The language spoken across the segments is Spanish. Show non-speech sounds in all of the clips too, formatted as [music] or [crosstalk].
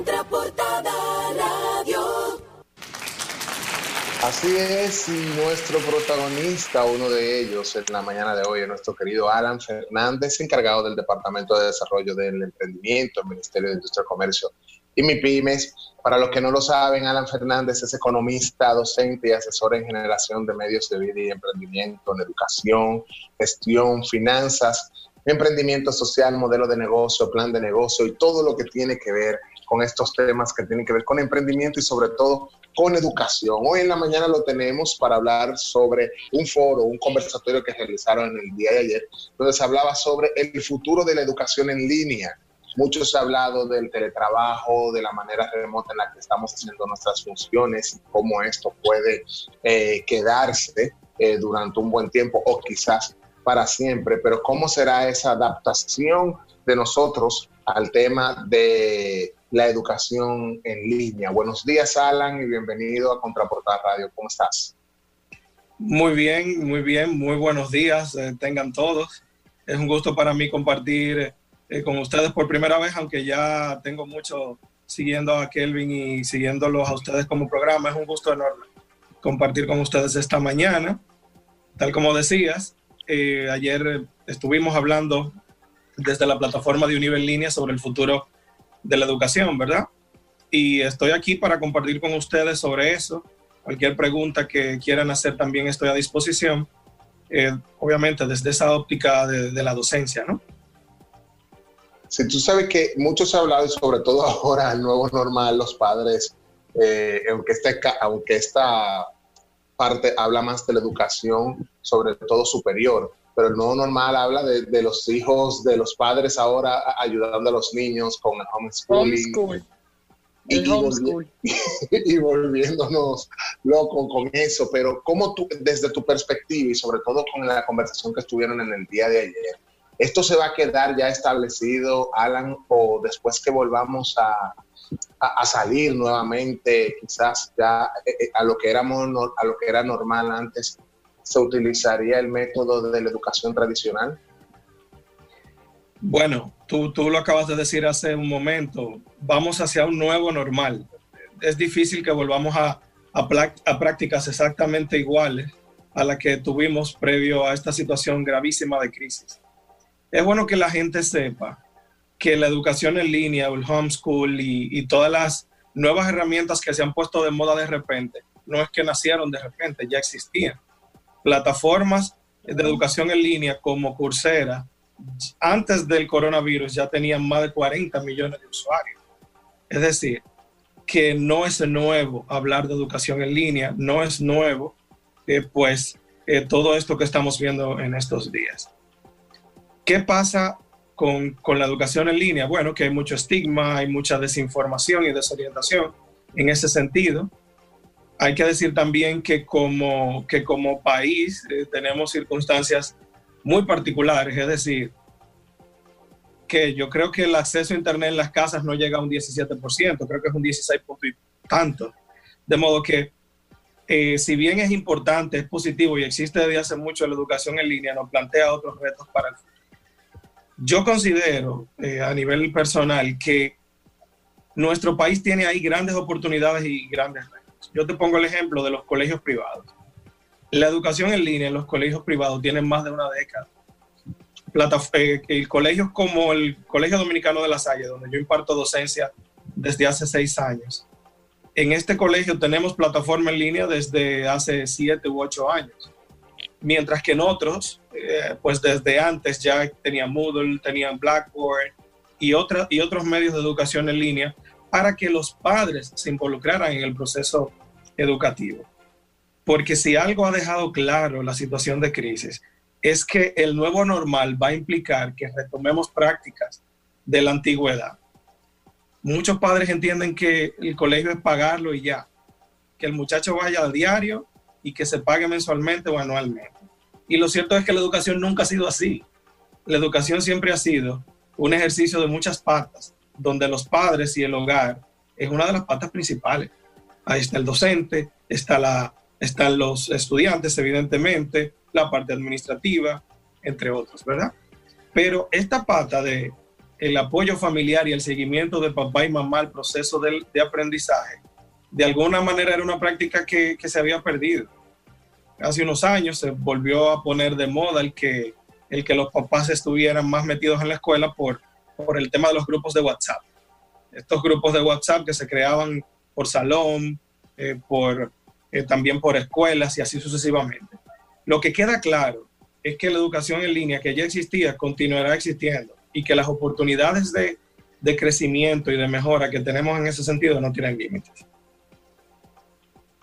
Contraportada Radio. Así es, y nuestro protagonista, uno de ellos en la mañana de hoy, es nuestro querido Alan Fernández, encargado del Departamento de Desarrollo del Emprendimiento, Ministerio de Industria Comercio y MIPIMES. Para los que no lo saben, Alan Fernández es economista, docente y asesor en generación de medios de vida y emprendimiento, en educación, gestión, finanzas, emprendimiento social, modelo de negocio, plan de negocio y todo lo que tiene que ver con estos temas que tienen que ver con emprendimiento y sobre todo con educación. Hoy en la mañana lo tenemos para hablar sobre un foro, un conversatorio que realizaron el día de ayer, donde se hablaba sobre el futuro de la educación en línea. Mucho se ha hablado del teletrabajo, de la manera remota en la que estamos haciendo nuestras funciones y cómo esto puede eh, quedarse eh, durante un buen tiempo o quizás para siempre, pero cómo será esa adaptación de nosotros al tema de la educación en línea. Buenos días, Alan, y bienvenido a Contraportar Radio. ¿Cómo estás? Muy bien, muy bien, muy buenos días, eh, tengan todos. Es un gusto para mí compartir eh, con ustedes por primera vez, aunque ya tengo mucho siguiendo a Kelvin y siguiéndolos a ustedes como programa. Es un gusto enorme compartir con ustedes esta mañana. Tal como decías, eh, ayer estuvimos hablando desde la plataforma de Univel Línea sobre el futuro de la educación, ¿verdad? Y estoy aquí para compartir con ustedes sobre eso. Cualquier pregunta que quieran hacer también estoy a disposición, eh, obviamente desde esa óptica de, la docencia, ¿no? Si tú sabes que mucho se ha hablado, sobre todo [laughs] ahora, el nuevo normal, los padres, eh, aunque, este, aunque esta parte habla más de la educación, sobre todo superior, pero el nuevo normal habla de, los hijos, de los padres ahora ayudando a los niños con el homeschooling. [laughs] Y, volviéndonos locos con eso, pero ¿cómo tú, desde tu perspectiva y sobre todo con la conversación que estuvieron en el día de ayer, esto se va a quedar ya establecido, Alan, o después que volvamos a, a, salir nuevamente, quizás ya eh, eh, a lo que éramos, a lo que era normal antes, se utilizaría el método de la educación tradicional? Bueno, tú, tú lo acabas de decir hace un momento, vamos hacia un nuevo normal. Es difícil que volvamos a, a, prácticas exactamente iguales a las que tuvimos previo a esta situación gravísima de crisis. Es bueno que la gente sepa que la educación en línea, el homeschool y, y, todas las nuevas herramientas que se han puesto de moda de repente, no es que nacieron de repente, ya existían plataformas de educación en línea como Coursera, antes del coronavirus ya tenían más de 40 millones de usuarios. Es decir, que no es nuevo hablar de educación en línea, no es nuevo, eh, pues, eh, todo esto que estamos viendo en estos días. ¿Qué pasa con, con, la educación en línea? Bueno, que hay mucho estigma, hay mucha desinformación y desorientación en ese sentido hay que decir también que como, que como país eh, tenemos circunstancias muy particulares, es decir, que yo creo que el acceso a Internet en las casas no llega a un 17%, creo que es un 16 y tanto. De modo que, eh, si bien es importante, es positivo y existe desde hace mucho la educación en línea, nos plantea otros retos para el futuro. Yo considero eh, a nivel personal que nuestro país tiene ahí grandes oportunidades y grandes retos. Yo te pongo el ejemplo de los colegios privados. La educación en línea en los colegios privados tienen más de una década. Eh, colegios como el Colegio Dominicano de La Salle, donde yo imparto docencia desde hace seis años. En este colegio tenemos plataforma en línea desde hace siete u ocho años, mientras que en otros, eh, pues desde antes ya tenían Moodle, tenían Blackboard y, otra, y otros medios de educación en línea para que los padres se involucraran en el proceso educativo. Porque si algo ha dejado claro la situación de crisis, es que el nuevo normal va a implicar que retomemos prácticas de la antigüedad. Muchos padres entienden que el colegio es pagarlo y ya, que el muchacho vaya a diario y que se pague mensualmente o anualmente. Y lo cierto es que la educación nunca ha sido así. La educación siempre ha sido un ejercicio de muchas patas, donde los padres y el hogar es una de las patas principales. Ahí está el docente, está la, están los estudiantes, evidentemente, la parte administrativa, entre otros, ¿verdad? Pero esta pata de el apoyo familiar y el seguimiento de papá y mamá al proceso de, de aprendizaje, de alguna manera era una práctica que, que, se había perdido. Hace unos años se volvió a poner de moda el que, el que los papás estuvieran más metidos en la escuela por, por el tema de los grupos de WhatsApp. Estos grupos de WhatsApp que se creaban por salón, eh, por, eh, también por escuelas y así sucesivamente. Lo que queda claro es que la educación en línea que ya existía continuará existiendo y que las oportunidades de, de crecimiento y de mejora que tenemos en ese sentido no tienen límites.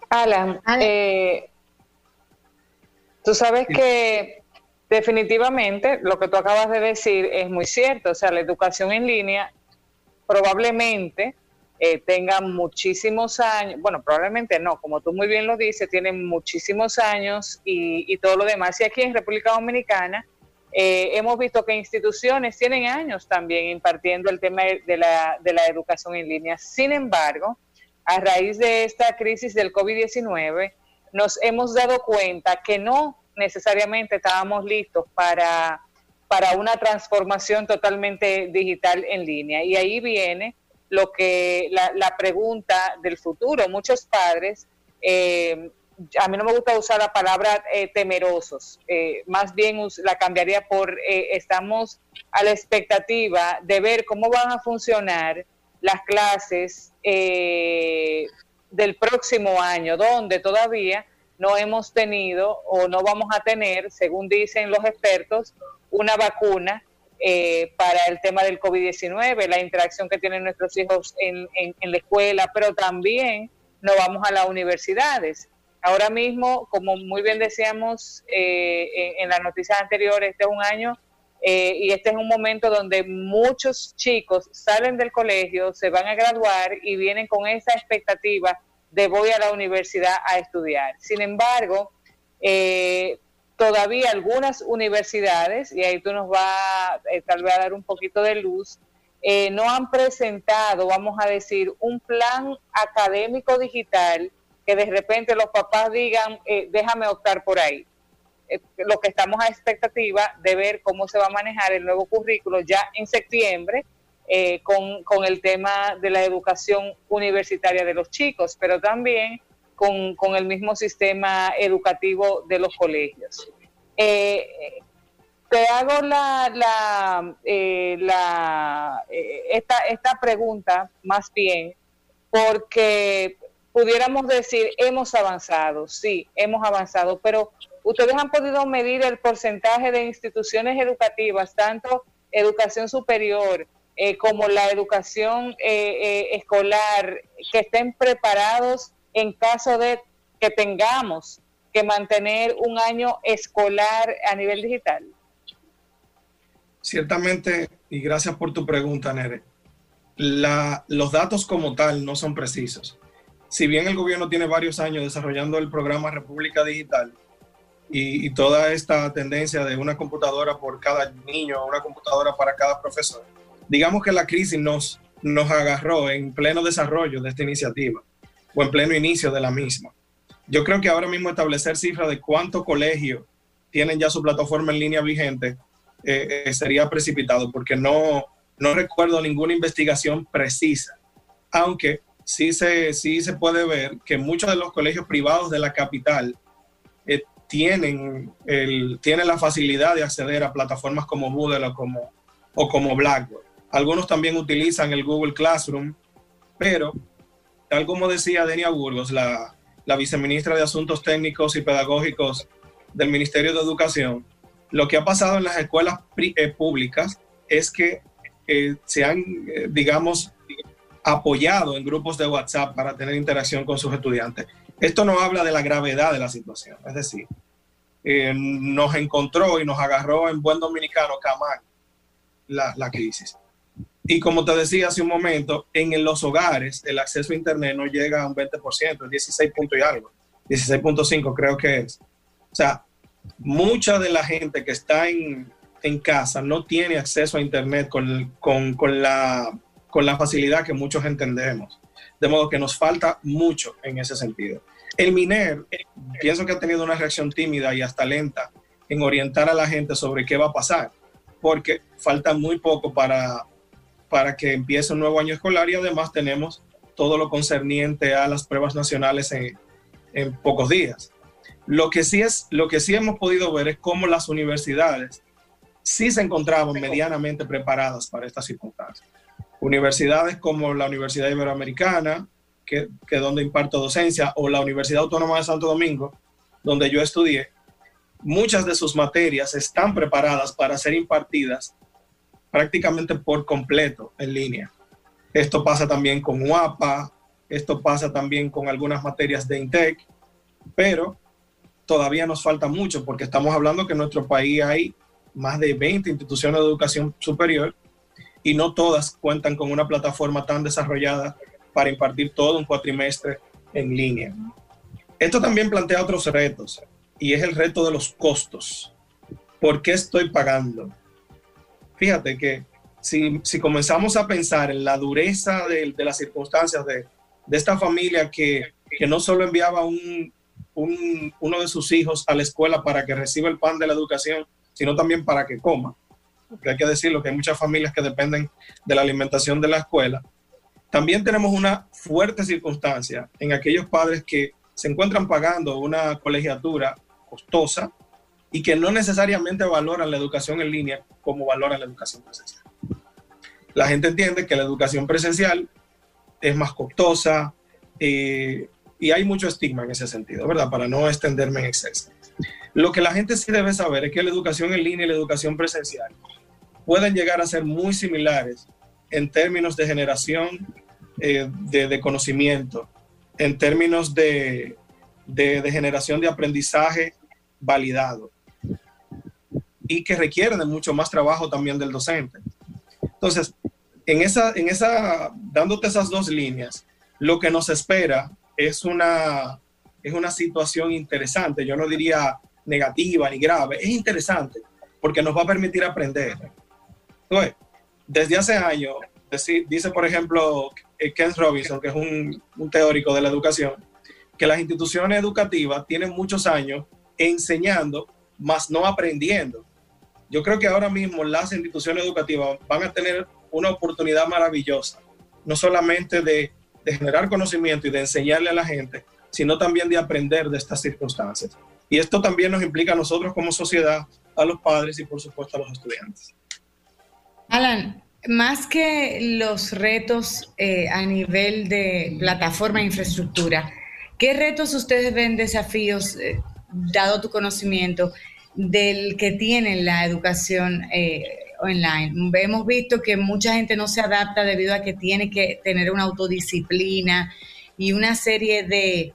Alan, eh, tú sabes que definitivamente lo que tú acabas de decir es muy cierto, o sea, la educación en línea probablemente eh, tenga muchísimos años, bueno, probablemente no, como tú muy bien lo dices, tienen muchísimos años y, y todo lo demás. Y aquí en República Dominicana eh, hemos visto que instituciones tienen años también impartiendo el tema de la, de la educación en línea. Sin embargo, a raíz de esta crisis del COVID-19, nos hemos dado cuenta que no necesariamente estábamos listos para, para una transformación totalmente digital en línea. Y ahí viene lo que la, la pregunta del futuro. Muchos padres, eh, a mí no me gusta usar la palabra eh, temerosos, eh, más bien la cambiaría por eh, estamos a la expectativa de ver cómo van a funcionar las clases eh, del próximo año, donde todavía no hemos tenido o no vamos a tener, según dicen los expertos, una vacuna eh, para el tema del COVID-19, la interacción que tienen nuestros hijos en, en, la escuela, pero también no vamos a las universidades. Ahora mismo, como muy bien decíamos eh, en, en las noticias anteriores, este es un año eh, y este es un momento donde muchos chicos salen del colegio, se van a graduar y vienen con esa expectativa de voy a la universidad a estudiar. Sin embargo, eh, todavía algunas universidades, y ahí tú nos vas eh, a dar un poquito de luz, eh, no han presentado, vamos a decir, un plan académico digital que de repente los papás digan, eh, déjame optar por ahí lo que estamos a expectativa de ver cómo se va a manejar el nuevo currículo ya en septiembre eh, con, el tema de la educación universitaria de los chicos, pero también con, con el mismo sistema educativo de los colegios. Eh, te hago la, la, eh, la esta, esta pregunta más bien porque pudiéramos decir, hemos avanzado, sí, hemos avanzado, pero ustedes han podido medir el porcentaje de instituciones educativas, tanto educación superior eh, como la educación eh, eh, escolar, que estén preparados en caso de que tengamos que mantener un año escolar a nivel digital? Ciertamente, y gracias por tu pregunta, Nere. Los datos como tal no son precisos. Si bien el gobierno tiene varios años desarrollando el programa República Digital, y, y, toda esta tendencia de una computadora por cada niño, una computadora para cada profesor. Digamos que la crisis nos, nos agarró en pleno desarrollo de esta iniciativa o en pleno inicio de la misma. Yo creo que ahora mismo establecer cifras de cuántos colegios tienen ya su plataforma en línea vigente eh, eh, sería precipitado porque no, no recuerdo ninguna investigación precisa, aunque sí se, sí se puede ver que muchos de los colegios privados de la capital eh, tienen, el, tienen la facilidad de acceder a plataformas como Moodle o como, o como Blackboard. Algunos también utilizan el Google Classroom, pero tal como decía Denia Burgos, la, la viceministra de Asuntos Técnicos y Pedagógicos del Ministerio de Educación, lo que ha pasado en las escuelas eh, públicas es que eh, se han, eh, digamos, apoyado en grupos de WhatsApp para tener interacción con sus estudiantes. Esto no habla de la gravedad de la situación, es decir, eh, nos encontró y nos agarró en buen dominicano camán la, la, crisis. Y como te decía hace un momento, en los hogares el acceso a Internet no llega a un 20%, 16 puntos y algo, 16.5 creo que es. O sea, mucha de la gente que está en, en casa no tiene acceso a Internet con, con, con, la, con la facilidad que muchos entendemos. De modo que nos falta mucho en ese sentido. El MINER, pienso que ha tenido una reacción tímida y hasta lenta en orientar a la gente sobre qué va a pasar, porque falta muy poco para, para que empiece un nuevo año escolar y además tenemos todo lo concerniente a las pruebas nacionales en, en pocos días. Lo que, sí es, lo que sí hemos podido ver es cómo las universidades sí se encontraban medianamente preparadas para estas circunstancias. Universidades como la Universidad Iberoamericana, que, que donde imparto docencia, o la Universidad Autónoma de Santo Domingo, donde yo estudié, muchas de sus materias están preparadas para ser impartidas prácticamente por completo en línea. Esto pasa también con UAPA, esto pasa también con algunas materias de INTEC, pero todavía nos falta mucho porque estamos hablando que en nuestro país hay más de 20 instituciones de educación superior y no todas cuentan con una plataforma tan desarrollada para impartir todo un cuatrimestre en línea. Esto también plantea otros retos y es el reto de los costos. ¿Por qué estoy pagando? Fíjate que si, comenzamos a pensar en la dureza de, las circunstancias de, esta familia que, no solo enviaba un, uno de sus hijos a la escuela para que reciba el pan de la educación, sino también para que coma. Porque hay que decirlo que hay muchas familias que dependen de la alimentación de la escuela. También tenemos una fuerte circunstancia en aquellos padres que se encuentran pagando una colegiatura costosa y que no necesariamente valoran la educación en línea como valoran la educación presencial. La gente entiende que la educación presencial es más costosa eh, y hay mucho estigma en ese sentido, ¿verdad? Para no extenderme en exceso. Lo que la gente sí debe saber es que la educación en línea y la educación presencial pueden llegar a ser muy similares en términos de generación eh, de, conocimiento, en términos de, de generación de aprendizaje validado y que requieren de mucho más trabajo también del docente. Entonces, en esa, en esa, dándote esas dos líneas, lo que nos espera es una, es una situación interesante. Yo no diría negativa ni grave, es interesante porque nos va a permitir aprender. Entonces, desde hace años, dice por ejemplo Ken Robinson, que es un, un teórico de la educación, que las instituciones educativas tienen muchos años enseñando, más no aprendiendo. Yo creo que ahora mismo las instituciones educativas van a tener una oportunidad maravillosa, no solamente de, generar conocimiento y de enseñarle a la gente, sino también de aprender de estas circunstancias. Y esto también nos implica a nosotros como sociedad, a los padres y por supuesto a los estudiantes. Alan, más que los retos eh, a nivel de plataforma e infraestructura, ¿qué retos ustedes ven desafíos eh, dado tu conocimiento, del que tiene la educación eh, online. Hemos visto que mucha gente no se adapta debido a que tiene que tener una autodisciplina y una serie de,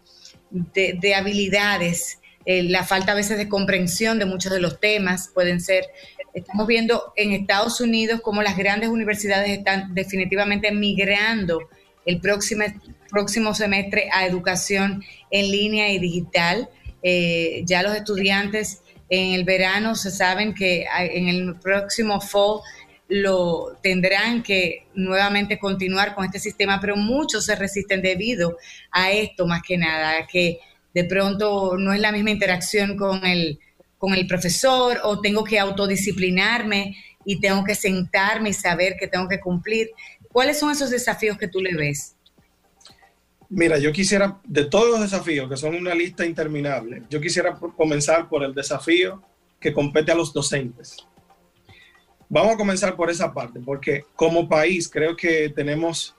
de, habilidades. Eh, la falta a veces de comprensión de muchos de los temas pueden ser. Estamos viendo en Estados Unidos cómo las grandes universidades están definitivamente migrando el próximo, próximo semestre a educación en línea y digital. Eh, ya los estudiantes en el verano se saben que en el próximo fall lo tendrán que nuevamente continuar con este sistema, pero muchos se resisten debido a esto más que nada, que de pronto no es la misma interacción con el, con el profesor o tengo que autodisciplinarme y tengo que sentarme y saber que tengo que cumplir. ¿Cuáles son esos desafíos que tú le ves? Mira, yo quisiera, de todos los desafíos, que son una lista interminable, yo quisiera comenzar por el desafío que compete a los docentes. Vamos a comenzar por esa parte, porque como país creo que tenemos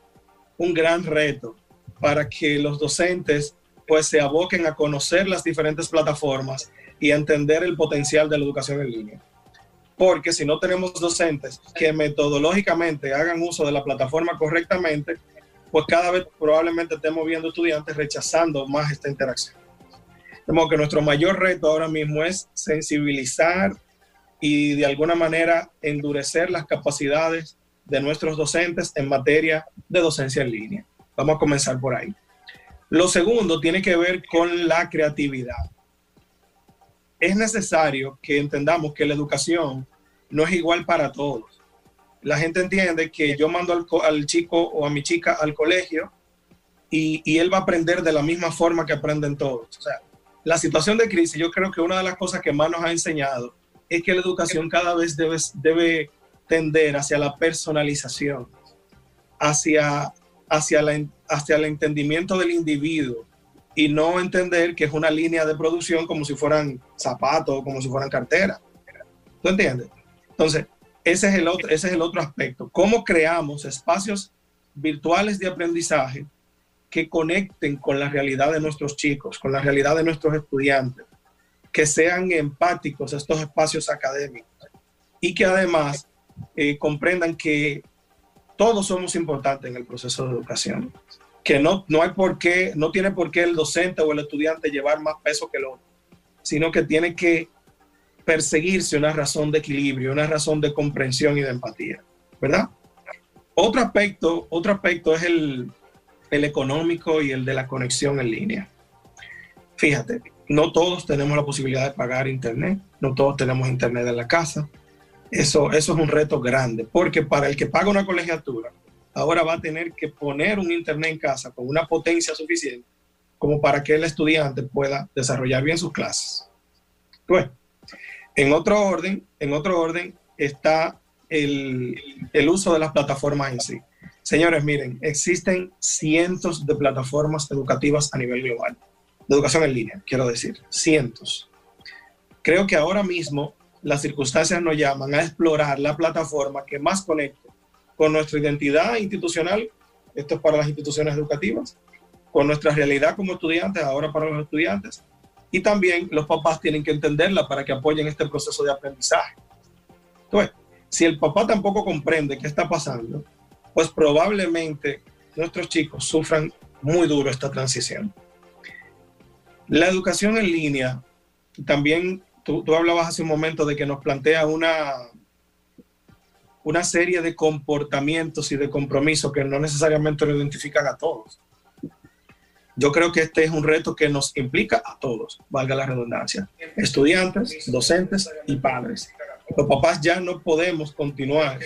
un gran reto para que los docentes pues se aboquen a conocer las diferentes plataformas y a entender el potencial de la educación en línea. Porque si no tenemos docentes que metodológicamente hagan uso de la plataforma correctamente, pues cada vez probablemente estemos viendo estudiantes rechazando más esta interacción. Modo que nuestro mayor reto ahora mismo es sensibilizar y de alguna manera endurecer las capacidades de nuestros docentes en materia de docencia en línea. Vamos a comenzar por ahí. Lo segundo tiene que ver con la creatividad. Es necesario que entendamos que la educación no es igual para todos la gente entiende que yo mando al, chico o a mi chica al colegio y, él va a aprender de la misma forma que aprenden todos. O sea, la situación de crisis, yo creo que una de las cosas que más nos ha enseñado es que la educación cada vez debe, tender hacia la personalización. hacia, hacia, la, hacia el entendimiento del individuo y no entender que es una línea de producción como si fueran zapatos o como si fueran carteras. ¿Tú entiendes? Entonces, ese es, el otro, ese es el otro aspecto. ¿Cómo creamos espacios virtuales de aprendizaje que conecten con la realidad de nuestros chicos, con la realidad de nuestros estudiantes, que sean empáticos estos espacios académicos y que además eh, comprendan que todos somos importantes en el proceso de educación, que no, no hay por qué, no tiene por qué el docente o el estudiante llevar más peso que el otro, sino que tiene que perseguirse una razón de equilibrio, una razón de comprensión y de empatía, ¿verdad? Otro aspecto, otro aspecto es el, el económico y el de la conexión en línea. Fíjate, no todos tenemos la posibilidad de pagar internet, no todos tenemos internet en la casa. Eso, eso es un reto grande, porque para el que paga una colegiatura, ahora va a tener que poner un internet en casa con una potencia suficiente como para que el estudiante pueda desarrollar bien sus clases. Bueno, en otro orden, en otro orden está el, uso de las plataformas en sí. Señores, miren, existen cientos de plataformas educativas a nivel global, de educación en línea, quiero decir, cientos. Creo que ahora mismo las circunstancias nos llaman a explorar la plataforma que más conecte con nuestra identidad institucional, esto es para las instituciones educativas, con nuestra realidad como estudiantes, ahora para los estudiantes, y también los papás tienen que entenderla para que apoyen este proceso de aprendizaje. Entonces, si el papá tampoco comprende qué está pasando, pues probablemente nuestros chicos sufran muy duro esta transición. La educación en línea, también tú, hablabas hace un momento de que nos plantea una, una serie de comportamientos y de compromisos que no necesariamente lo identifican a todos. Yo creo que este es un reto que nos implica a todos, valga la redundancia, estudiantes, docentes y padres. Los papás ya no podemos continuar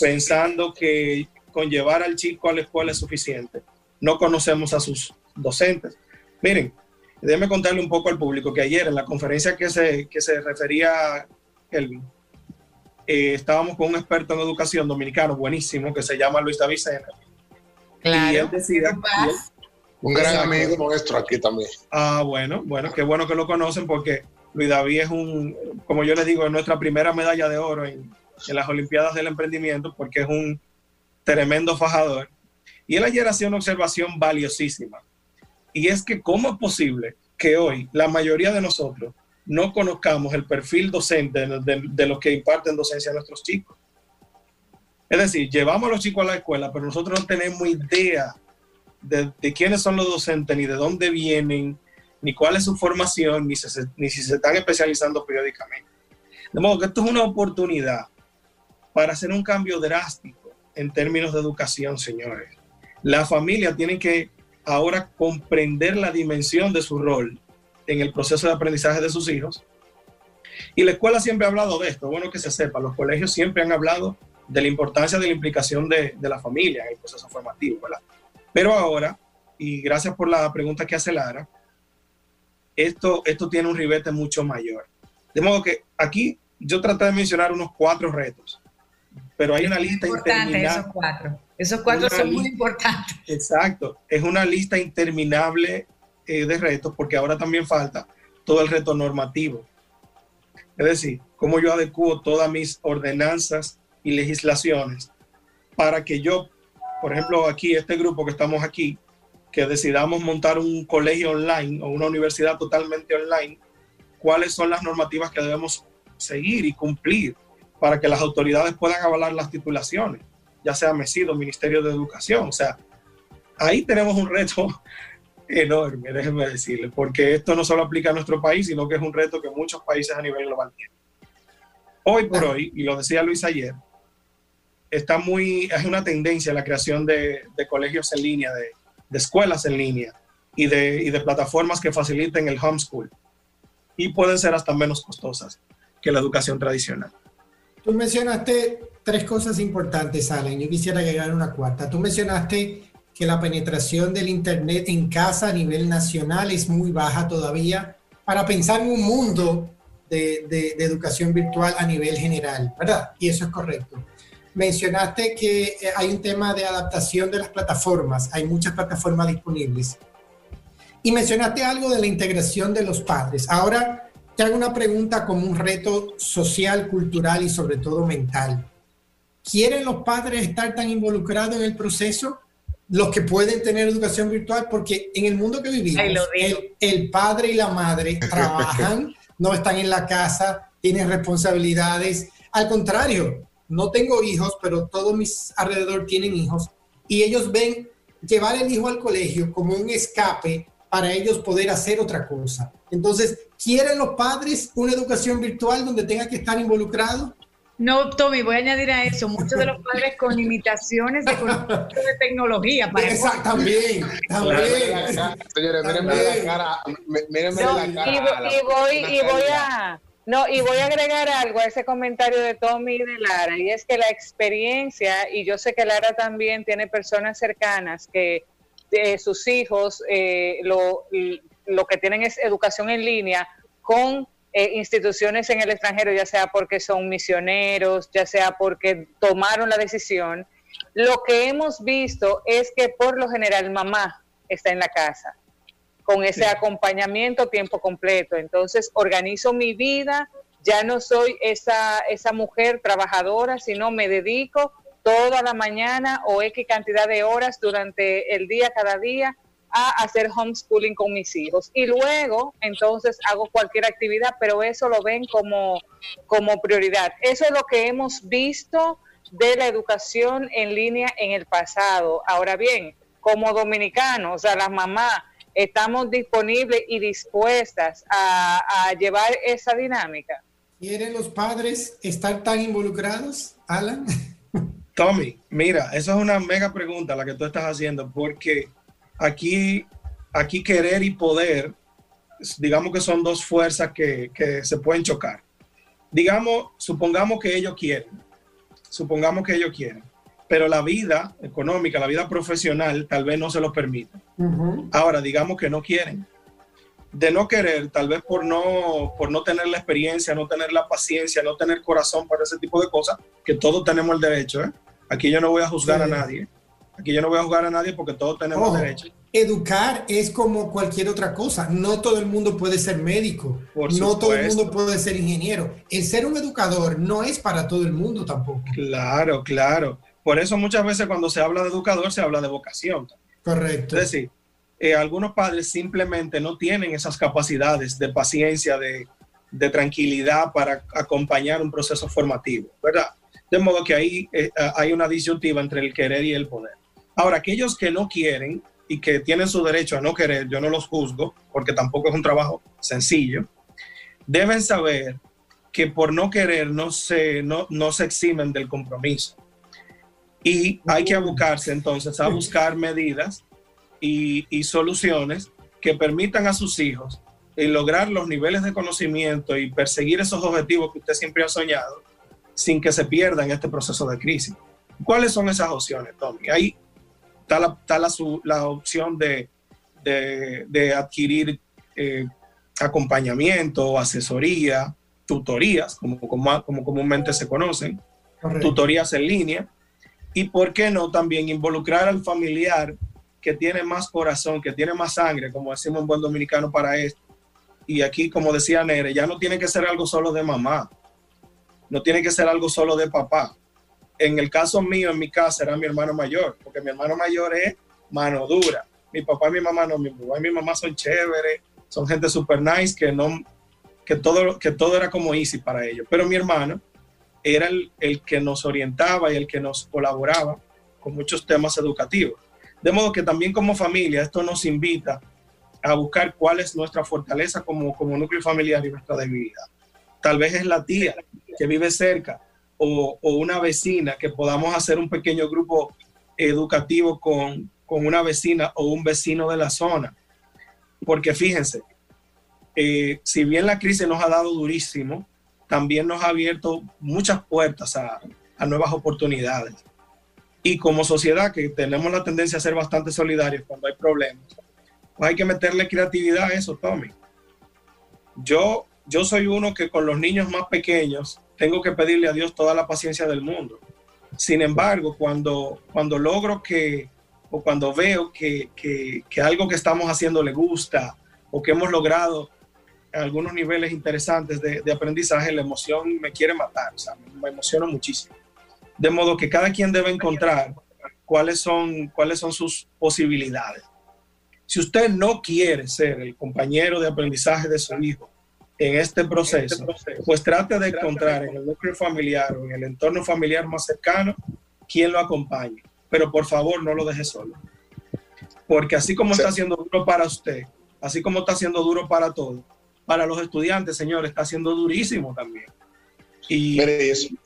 pensando que con llevar al chico a la escuela es suficiente. No conocemos a sus docentes. Miren, déjenme contarle un poco al público que ayer en la conferencia que se, que se refería Kelvin, eh, estábamos con un experto en educación dominicano buenísimo que se llama Luis David Claro. Y él decía, Un gran amigo nuestro aquí también. Ah, bueno, bueno, qué bueno que lo conocen porque Luis David es un, como yo les digo, es nuestra primera medalla de oro en, en las Olimpiadas del Emprendimiento porque es un tremendo fajador. Y él ayer hacía una observación valiosísima. Y es que cómo es posible que hoy la mayoría de nosotros no conozcamos el perfil docente de, de- de los que imparten docencia a nuestros chicos. Es decir, llevamos a los chicos a la escuela, pero nosotros no tenemos idea de, de quiénes son los docentes, ni de dónde vienen, ni cuál es su formación, ni, si se están especializando periódicamente. De modo que esto es una oportunidad para hacer un cambio drástico en términos de educación, señores. La familia tiene que ahora comprender la dimensión de su rol en el proceso de aprendizaje de sus hijos. Y la escuela siempre ha hablado de esto, bueno que se sepa, los colegios siempre han hablado de la importancia de la implicación de, de la familia en el proceso formativo, ¿verdad? Pero ahora, y gracias por la pregunta que hace Lara, esto, esto tiene un ribete mucho mayor. De modo que aquí yo traté de mencionar unos cuatro retos, pero hay una lista interminable. esos cuatro. Esos cuatro son muy importantes. Exacto, es una lista interminable eh, de retos porque ahora también falta todo el reto normativo. Es decir, cómo yo adecuo todas mis ordenanzas y legislaciones para que yo, por ejemplo, aquí, este grupo que estamos aquí, que decidamos montar un colegio online o una universidad totalmente online, cuáles son las normativas que debemos seguir y cumplir para que las autoridades puedan avalar las titulaciones, ya sea MESID o Ministerio de Educación. O sea, ahí tenemos un reto [laughs] enorme, déjenme decirle, porque esto no solo aplica a nuestro país, sino que es un reto que muchos países a nivel global tienen. Hoy por hoy, y lo decía Luis ayer, está muy, es una tendencia la creación de, de colegios en línea, de, de escuelas en línea y de, y de plataformas que faciliten el homeschool y pueden ser hasta menos costosas que la educación tradicional. Tú mencionaste tres cosas importantes, Alan. Yo quisiera agregar una cuarta. Tú mencionaste que la penetración del Internet en casa a nivel nacional es muy baja todavía para pensar en un mundo de, de- de educación virtual a nivel general, ¿verdad? Y eso es correcto. Mencionaste que eh, hay un tema de adaptación de las plataformas, hay muchas plataformas disponibles. Y mencionaste algo de la integración de los padres. Ahora te hago una pregunta como un reto social, cultural y sobre todo mental. ¿Quieren los padres estar tan involucrados en el proceso? Los que pueden tener educación virtual, porque en el mundo que vivimos, el, el padre y la madre [laughs] trabajan, no están en la casa, tienen responsabilidades. Al contrario, no tengo hijos, pero todos mis alrededor tienen hijos y ellos ven llevar el hijo al colegio como un escape para ellos poder hacer otra cosa. Entonces, ¿quieren los padres una educación virtual donde tenga que estar involucrado? No, Tommy, voy a añadir a eso, muchos de los padres con limitaciones de, de tecnología. Para Exacto, también, también. Señores, mírenme la cara, mírenme la cara. Y, voy, y voy a no, y voy a agregar algo a ese comentario de Tommy y de Lara, y es que la experiencia, y yo sé que Lara también tiene personas cercanas que eh, sus hijos eh, lo, que tienen es educación en línea con eh, instituciones en el extranjero, ya sea porque son misioneros, ya sea porque tomaron la decisión. Lo que hemos visto es que por lo general mamá está en la casa con ese acompañamiento tiempo completo. Entonces, organizo mi vida, ya no soy esa, esa mujer trabajadora, sino me dedico toda la mañana o X cantidad de horas durante el día, cada día, a hacer homeschooling con mis hijos. Y luego, entonces, hago cualquier actividad, pero eso lo ven como, como prioridad. Eso es lo que hemos visto de la educación en línea en el pasado. Ahora bien, como dominicanos, o sea, las mamás estamos disponibles y dispuestas a, llevar esa dinámica. ¿Quieren los padres estar tan involucrados, Alan? [laughs] Tommy, mira, esa es una mega pregunta la que tú estás haciendo, porque aquí, aquí querer y poder, digamos que son dos fuerzas que, que se pueden chocar. Digamos, supongamos que ellos quieren, supongamos que ellos quieren pero la vida económica, la vida profesional tal vez no se lo permite. Ahora, digamos que no quieren. De no querer, tal vez por no, por no tener la experiencia, no tener la paciencia, no tener corazón para ese tipo de cosas, que todos tenemos el derecho. ¿eh? Aquí yo no voy a juzgar a nadie. Aquí yo no voy a juzgar a nadie porque todos tenemos derecho. Educar es como cualquier otra cosa. No todo el mundo puede ser médico. no todo el mundo puede ser ingeniero. El ser un educador no es para todo el mundo tampoco. Claro, claro. Por eso muchas veces cuando se habla de educador se habla de vocación. Correcto. Es decir, eh, algunos padres simplemente no tienen esas capacidades de paciencia, de, tranquilidad para acompañar un proceso formativo, ¿verdad? De modo que ahí eh, hay una disyuntiva entre el querer y el poder. Ahora, aquellos que no quieren y que tienen su derecho a no querer, yo no los juzgo, porque tampoco es un trabajo sencillo, deben saber que por no querer no se, no, no se eximen del compromiso. Y hay que abocarse entonces a buscar medidas y, soluciones que permitan a sus hijos eh, lograr los niveles de conocimiento y perseguir esos objetivos que usted siempre ha soñado sin que se pierda en este proceso de crisis. ¿Cuáles son esas opciones, Tommy? Ahí está la, la, opción de, de, adquirir eh, acompañamiento, asesoría, tutorías, como, como, como comúnmente se conocen, tutorías en línea, y por qué no también involucrar al familiar que tiene más corazón, que tiene más sangre, como decimos en buen dominicano para esto. Y aquí, como decía Nere, ya no tiene que ser algo solo de mamá, no tiene que ser algo solo de papá. En el caso mío, en mi casa, era mi hermano mayor, porque mi hermano mayor es mano dura. Mi papá y mi mamá no, mi papá y mi mamá son chéveres, son gente super nice, que, no, que, todo, que todo era como easy para ellos. Pero mi hermano, era el, que nos orientaba y el que nos colaboraba con muchos temas educativos. De modo que también como familia esto nos invita a buscar cuál es nuestra fortaleza como, como núcleo familiar y nuestra debilidad. Tal vez es la tía que vive cerca o, una vecina que podamos hacer un pequeño grupo educativo con, una vecina o un vecino de la zona. Porque fíjense, eh, si bien la crisis nos ha dado durísimo, también nos ha abierto muchas puertas a, nuevas oportunidades. Y como sociedad que tenemos la tendencia a ser bastante solidarios cuando hay problemas, pues hay que meterle creatividad a eso, Tommy. Yo, yo soy uno que con los niños más pequeños tengo que pedirle a Dios toda la paciencia del mundo, Sin embargo, cuando, cuando logro que, o cuando veo que, que, algo que estamos haciendo le gusta o que hemos logrado algunos niveles interesantes de, de, aprendizaje, la emoción me quiere matar, o sea, me emociona muchísimo. De modo que cada quien debe encontrar cuáles son, cuáles son sus posibilidades. Si usted no quiere ser el compañero de aprendizaje de su hijo en este proceso, pues trate de encontrar en el núcleo familiar o en el entorno familiar más cercano quien lo acompañe. Pero por favor no lo deje solo. Porque así como está siendo duro para usted, así como está siendo duro para todos, para los estudiantes, señores, está siendo durísimo también. Y,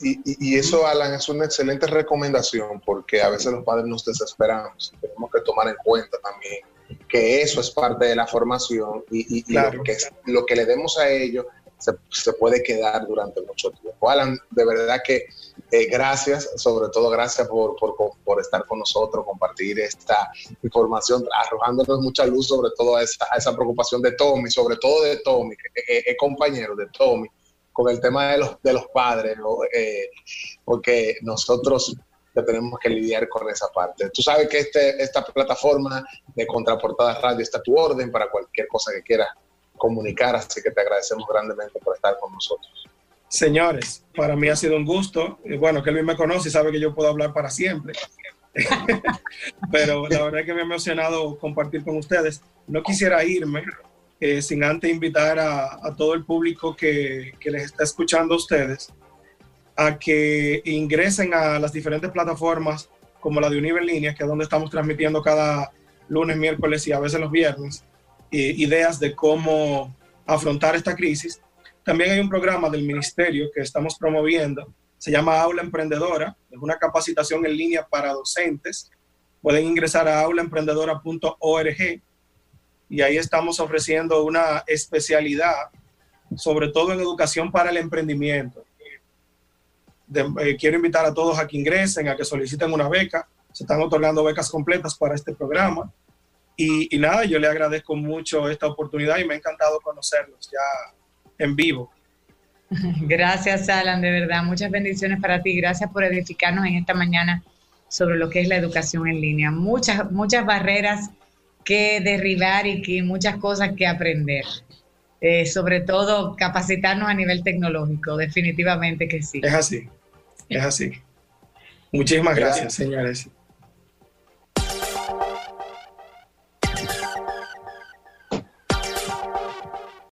y, eso, Alan, es una excelente recomendación porque a veces los padres nos desesperamos. Tenemos que tomar en cuenta también que eso es parte de la formación y, lo, que, lo que le demos a ellos se, puede quedar durante mucho tiempo. Alan, de verdad que eh, gracias, sobre todo gracias por, por, estar con nosotros, compartir esta información, arrojándonos mucha luz sobre todo a esa, esa preocupación de Tommy, sobre todo de Tommy, que es compañero de Tommy, con el tema de los, de los padres, eh, porque nosotros tenemos que lidiar con esa parte. Tú sabes que este, esta plataforma de Contraportada Radio está a tu orden para cualquier cosa que quieras comunicar, así que te agradecemos grandemente por estar con nosotros. Señores, para mí ha sido un gusto. Bueno, que él me conoce y sabe que yo puedo hablar para siempre. [laughs] Pero la verdad es que me ha emocionado compartir con ustedes. No quisiera irme eh, sin antes invitar a, todo el público que, les está escuchando a ustedes a que ingresen a las diferentes plataformas como la de Línea, que es donde estamos transmitiendo cada lunes, miércoles y a veces los viernes, ideas de cómo afrontar esta crisis. También hay un programa del ministerio que estamos promoviendo, se llama Aula Emprendedora, es una capacitación en línea para docentes. Pueden ingresar a aulaemprendedora.org y ahí estamos ofreciendo una especialidad, sobre todo en educación para el emprendimiento. Eh, quiero invitar a todos a que ingresen, a que soliciten una beca. Se están otorgando becas completas para este programa. Y, y, nada, yo le agradezco mucho esta oportunidad y me ha encantado conocerlos ya en vivo. [laughs] Gracias, Alan, de verdad. Muchas bendiciones para ti. Gracias por edificarnos en esta mañana sobre lo que es la educación en línea. Muchas, muchas barreras que derribar y que muchas cosas que aprender. Eh, sobre todo capacitarnos a nivel tecnológico, definitivamente que sí. Es así, es así. Muchísimas gracias, señores.